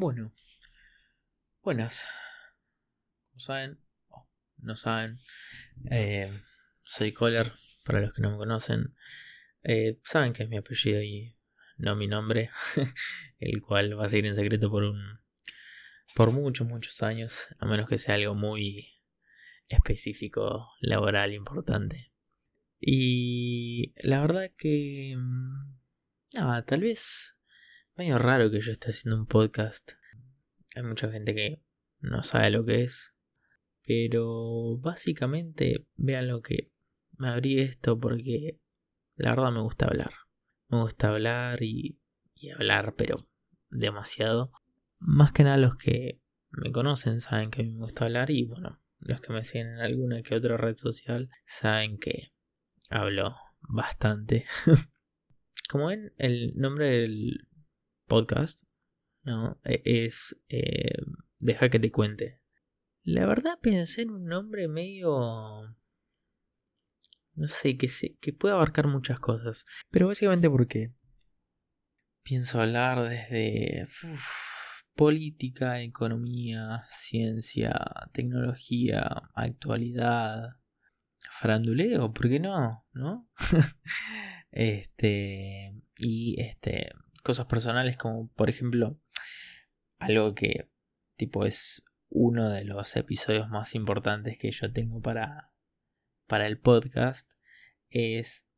Bueno, buenas. Como saben, o no saben, eh, soy Kohler, para los que no me conocen. Eh, saben que es mi apellido y no mi nombre, el cual va a seguir en secreto por un por muchos, muchos años, a menos que sea algo muy específico, laboral, importante. Y la verdad que... Nada, tal vez... Medio raro que yo esté haciendo un podcast. Hay mucha gente que no sabe lo que es. Pero básicamente vean lo que me abrí esto porque la verdad me gusta hablar. Me gusta hablar y, y hablar, pero demasiado. Más que nada los que me conocen saben que me gusta hablar y bueno, los que me siguen en alguna que otra red social saben que hablo bastante. Como ven, el nombre del podcast no E- es eh, Deja que te cuente. La verdad pensé en un nombre medio... No sé, que, se, que puede abarcar muchas cosas. Pero básicamente porque pienso hablar desde política, economía, ciencia, tecnología, actualidad, faranduleo, ¿por qué no? ¿No? este, y este, cosas personales como, por ejemplo, algo que tipo es uno de los episodios más importantes que yo tengo para, para el podcast es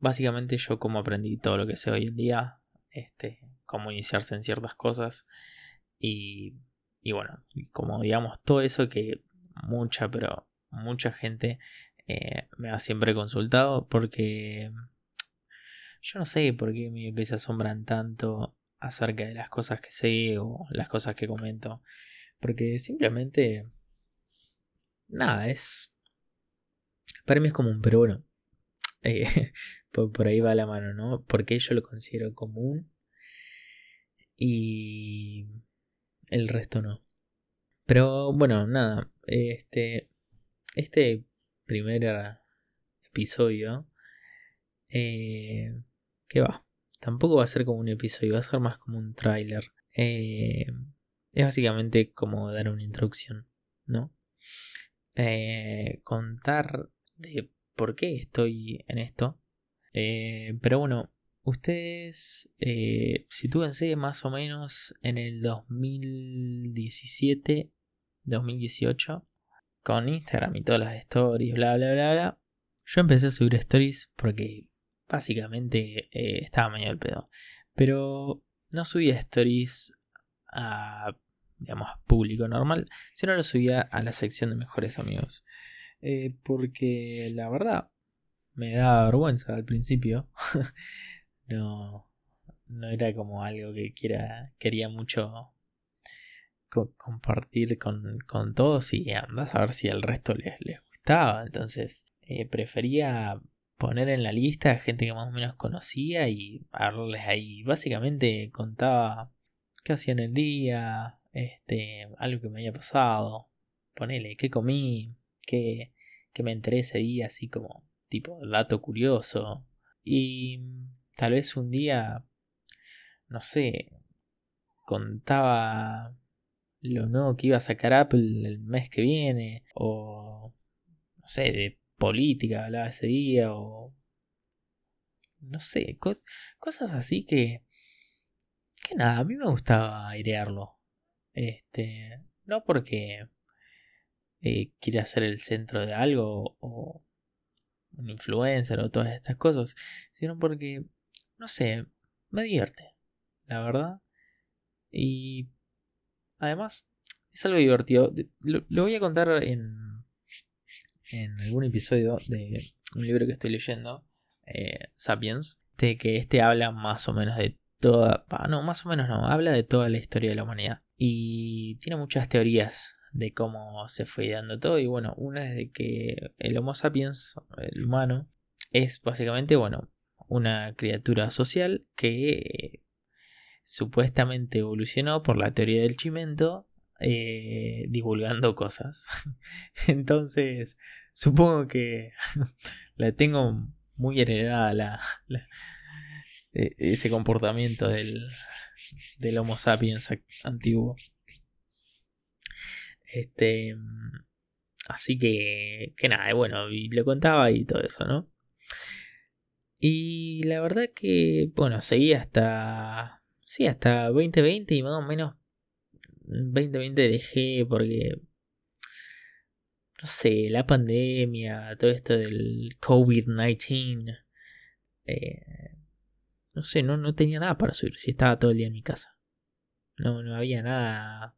básicamente yo cómo aprendí todo lo que sé hoy en día, este, cómo iniciarse en ciertas cosas y, y bueno, como digamos todo eso que mucha, pero mucha gente eh, me ha siempre consultado porque yo no sé por qué medio que asombran tanto acerca de las cosas que sé o las cosas que comento. Porque simplemente... Nada, es... Para mí es común, pero bueno. eh, por, por ahí va la mano, ¿no? Porque yo lo considero común y el resto no. Pero bueno, nada. Este, este primer episodio... Eh, ¿Qué va? Tampoco va a ser como un episodio, va a ser más como un tráiler. Eh, es básicamente como dar una introducción, ¿no? Eh, contar de por qué estoy en esto. Eh, pero bueno, ustedes sitúense más o menos en el 2017, 2018, con Instagram y todas las stories, bla, bla, bla, bla. Yo empecé a subir stories porque básicamente eh, estaba medio al pedo. Pero no subía stories a, digamos, público normal, sino lo subía a la sección de mejores amigos. Eh, porque la verdad me daba vergüenza al principio. no, no era como algo que quiera, quería mucho co- compartir con, con todos y andás a ver si al resto les, les gustaba. Entonces eh, prefería poner en la lista a gente que más o menos conocía y hablarles ahí. Básicamente contaba qué hacía en el día, este, algo que me había pasado, ponele, qué comí, qué, qué me enteré ese día, así como tipo dato curioso. Y tal vez un día, no sé, contaba lo nuevo que iba a sacar Apple el mes que viene, o no sé, de política hablaba ese día, o no sé, co- cosas así que, que nada, a mí me gustaba airearlo. Este, no porque eh, quiera ser el centro de algo o un influencer o todas estas cosas, sino porque, no sé, me divierte, la verdad. Y además, es algo divertido. Lo voy a contar en, en algún episodio de un libro que estoy leyendo, eh, Sapiens, de que este habla más o menos de toda, no, más o menos no, habla de toda la historia de la humanidad. Y tiene muchas teorías de cómo se fue dando todo. Y bueno, una es de que el Homo sapiens, el humano, es básicamente, bueno, una criatura social que eh, supuestamente evolucionó por la teoría del chimento eh, divulgando cosas. Entonces, supongo que la tengo muy heredada la, e- ese comportamiento del, del Homo sapiens antiguo. Este. Así que. Que nada, bueno, y le contaba y todo eso, ¿no? Y la verdad que, bueno, seguí hasta. Sí, hasta 2020 y más o menos 2020 dejé porque. No sé, la pandemia, todo esto del COVID-19. Eh, no sé, no, no tenía nada para subir si estaba todo el día en mi casa. No, no había nada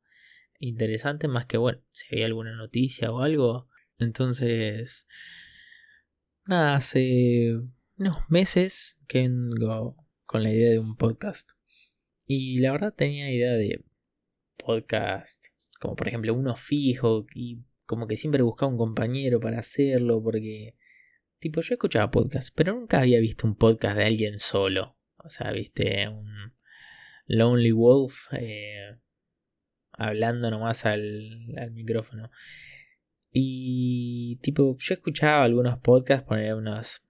interesante más que, bueno, si había alguna noticia o algo. Entonces, nada, hace unos meses que vengo con la idea de un podcast. Y la verdad tenía idea de podcast, como por ejemplo uno fijo y como que siempre buscaba un compañero para hacerlo porque tipo yo escuchaba podcast, pero nunca había visto un podcast de alguien solo. O sea, viste un Lonely Wolf eh, hablando nomás al, al micrófono. Y tipo, yo escuchaba algunos podcasts, poner unos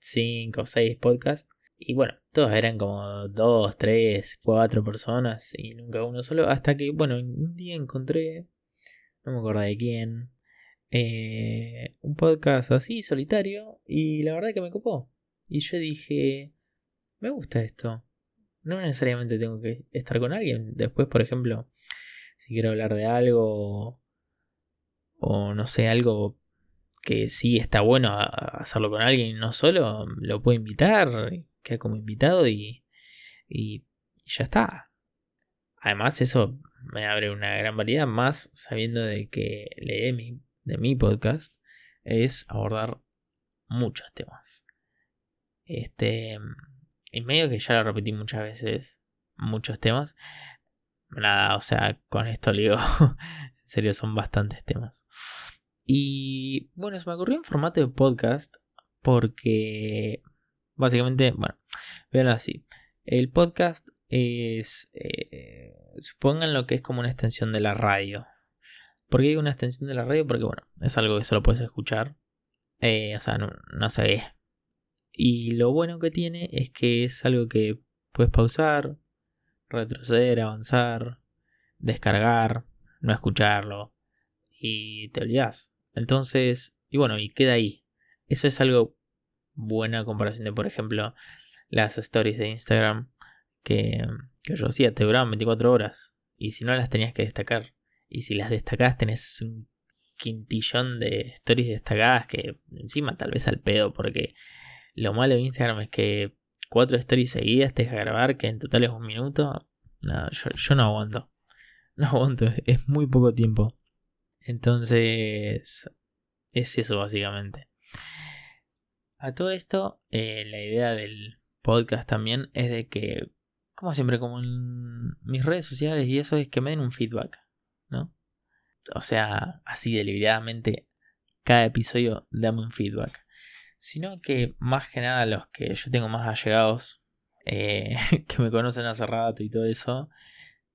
5 o 6 podcasts. Y bueno, todos eran como 2, 3, 4 personas y nunca uno solo. Hasta que, bueno, un día encontré, no me acuerdo de quién, eh, un podcast así, solitario. Y la verdad que me copó. Y yo dije, me gusta esto. No necesariamente tengo que estar con alguien. Después, por ejemplo, si quiero hablar de algo o no sé, algo que sí está bueno hacerlo con alguien, no solo, lo puedo invitar, queda como invitado y, y ya está. Además eso me abre una gran variedad más sabiendo de que leí mi, de mi podcast es abordar muchos temas. Este, en medio que ya lo repetí muchas veces, muchos temas, nada, o sea, con esto le digo, en serio son bastantes temas. Y bueno, se me ocurrió en formato de podcast porque básicamente, bueno, veanlo así. El podcast es, eh, supongan lo que es como una extensión de la radio. ¿Por qué hay una extensión de la radio? Porque bueno, es algo que solo puedes escuchar. Eh, o sea, no, no ve. Y lo bueno que tiene es que es algo que puedes pausar, retroceder, avanzar, descargar, no escucharlo y te olvidas. Entonces, y bueno, y queda ahí. Eso es algo buena comparación de, por ejemplo, las stories de Instagram que, que yo hacía, te duraban 24 horas y si no las tenías que destacar. Y si las destacás tenés un quintillón de stories destacadas que encima tal vez al pedo porque lo malo de Instagram es que cuatro stories seguidas te deja grabar, que en total es un minuto. No, yo, no aguanto. No aguanto, es muy poco tiempo. Entonces, es eso básicamente. A todo esto, eh, la idea del podcast también es de que, como siempre, como en mis redes sociales y eso, es que me den un feedback, ¿no? O sea, así deliberadamente, cada episodio dame un feedback sino que más que nada los que yo tengo más allegados, eh, que me conocen hace rato y todo eso,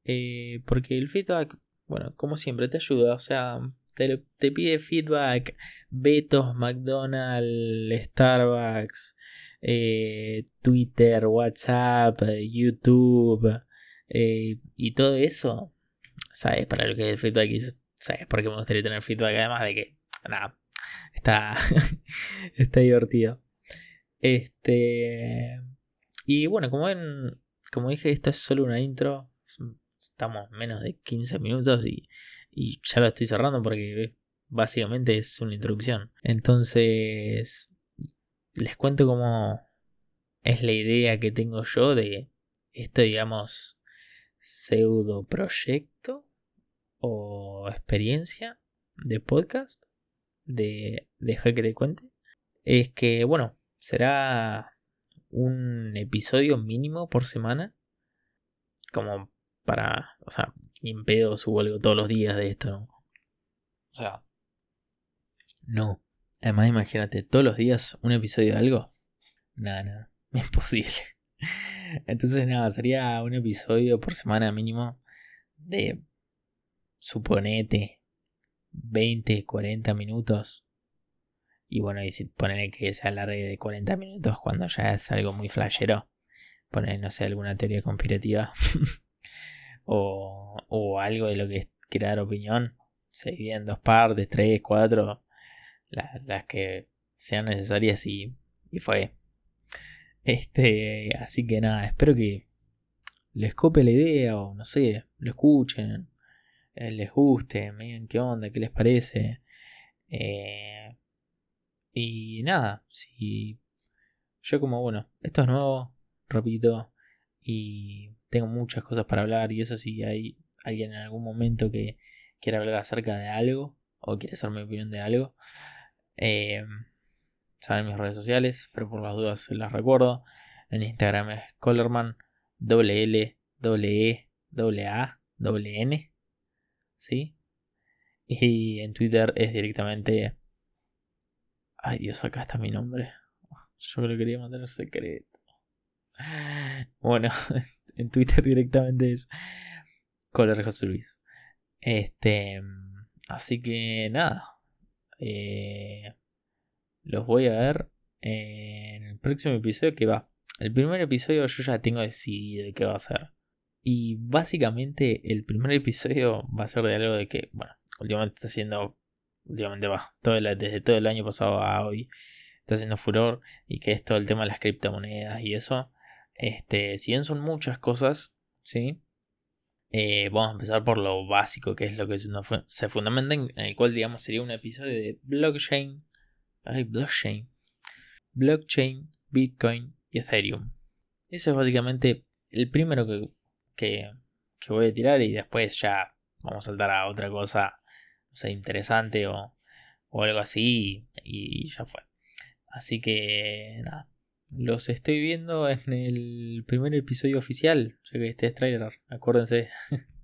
eh, porque el feedback, bueno, como siempre te ayuda, o sea, te, pide feedback Betos, McDonald's, Starbucks, eh, Twitter, WhatsApp, YouTube y todo eso, ¿sabes? Para lo que es el feedback, ¿sabes? Porque me gustaría tener feedback además de que, nada, Está, está divertido. Este. Y bueno, como ven, como dije, esto es solo una intro. Estamos menos de 15 minutos y, y ya lo estoy cerrando porque básicamente es una introducción. Entonces, les cuento cómo es la idea que tengo yo de esto, digamos, pseudo proyecto o experiencia de podcast de dejar que te cuente es que, bueno, será un episodio mínimo por semana. Como para, o sea, ni en pedo subo algo todos los días de esto, ¿no? O sea, no. Además, imagínate, todos los días un episodio de algo. Nada, nada, es posible. Entonces, nada, sería un episodio por semana mínimo de, suponete, 20, 40 minutos. Y bueno, y si ponen que se alargue de 40 minutos cuando ya es algo muy flashero, poner, no sé, alguna teoría conspirativa o, o algo de lo que quiera dar opinión, se divide en dos partes, tres, cuatro, las que sean necesarias y, y fue. Este, así que nada, espero que les cope la idea o no sé, lo escuchen, eh, les guste, me digan qué onda, qué les parece. Eh, y nada, si yo como bueno, esto es nuevo, repito, y tengo muchas cosas para hablar y eso si hay alguien en algún momento que quiera hablar acerca de algo o quiere hacer mi opinión de algo, eh, saben mis redes sociales, pero por las dudas se las recuerdo. En Instagram es Colorman, doble L, doble E, doble A, doble N. ¿Sí? Y en Twitter es directamente. Ay Dios, acá está mi nombre. Yo lo quería mantener secreto. Bueno, en Twitter directamente es Color José Luis. Este. Así que nada. Eh, los voy a ver en el próximo episodio que va. El primer episodio yo ya tengo decidido qué va a ser. Y básicamente el primer episodio va a ser de algo de que, bueno, últimamente está haciendo, últimamente va, desde todo el año pasado a hoy, está haciendo furor y que es todo el tema de las criptomonedas y eso. Este, si bien son muchas cosas, ¿sí? Eh, vamos a empezar por lo básico, que es lo que se fundamenta en el cual, digamos, sería un episodio de blockchain hay blockchain. Blockchain, Bitcoin y Ethereum. Eso es básicamente el primero que, que, voy a tirar y después ya vamos a saltar a otra cosa sé, interesante o, o algo así y, ya fue. Así que nada, los estoy viendo en el primer episodio oficial, ya que este es trailer, acuérdense.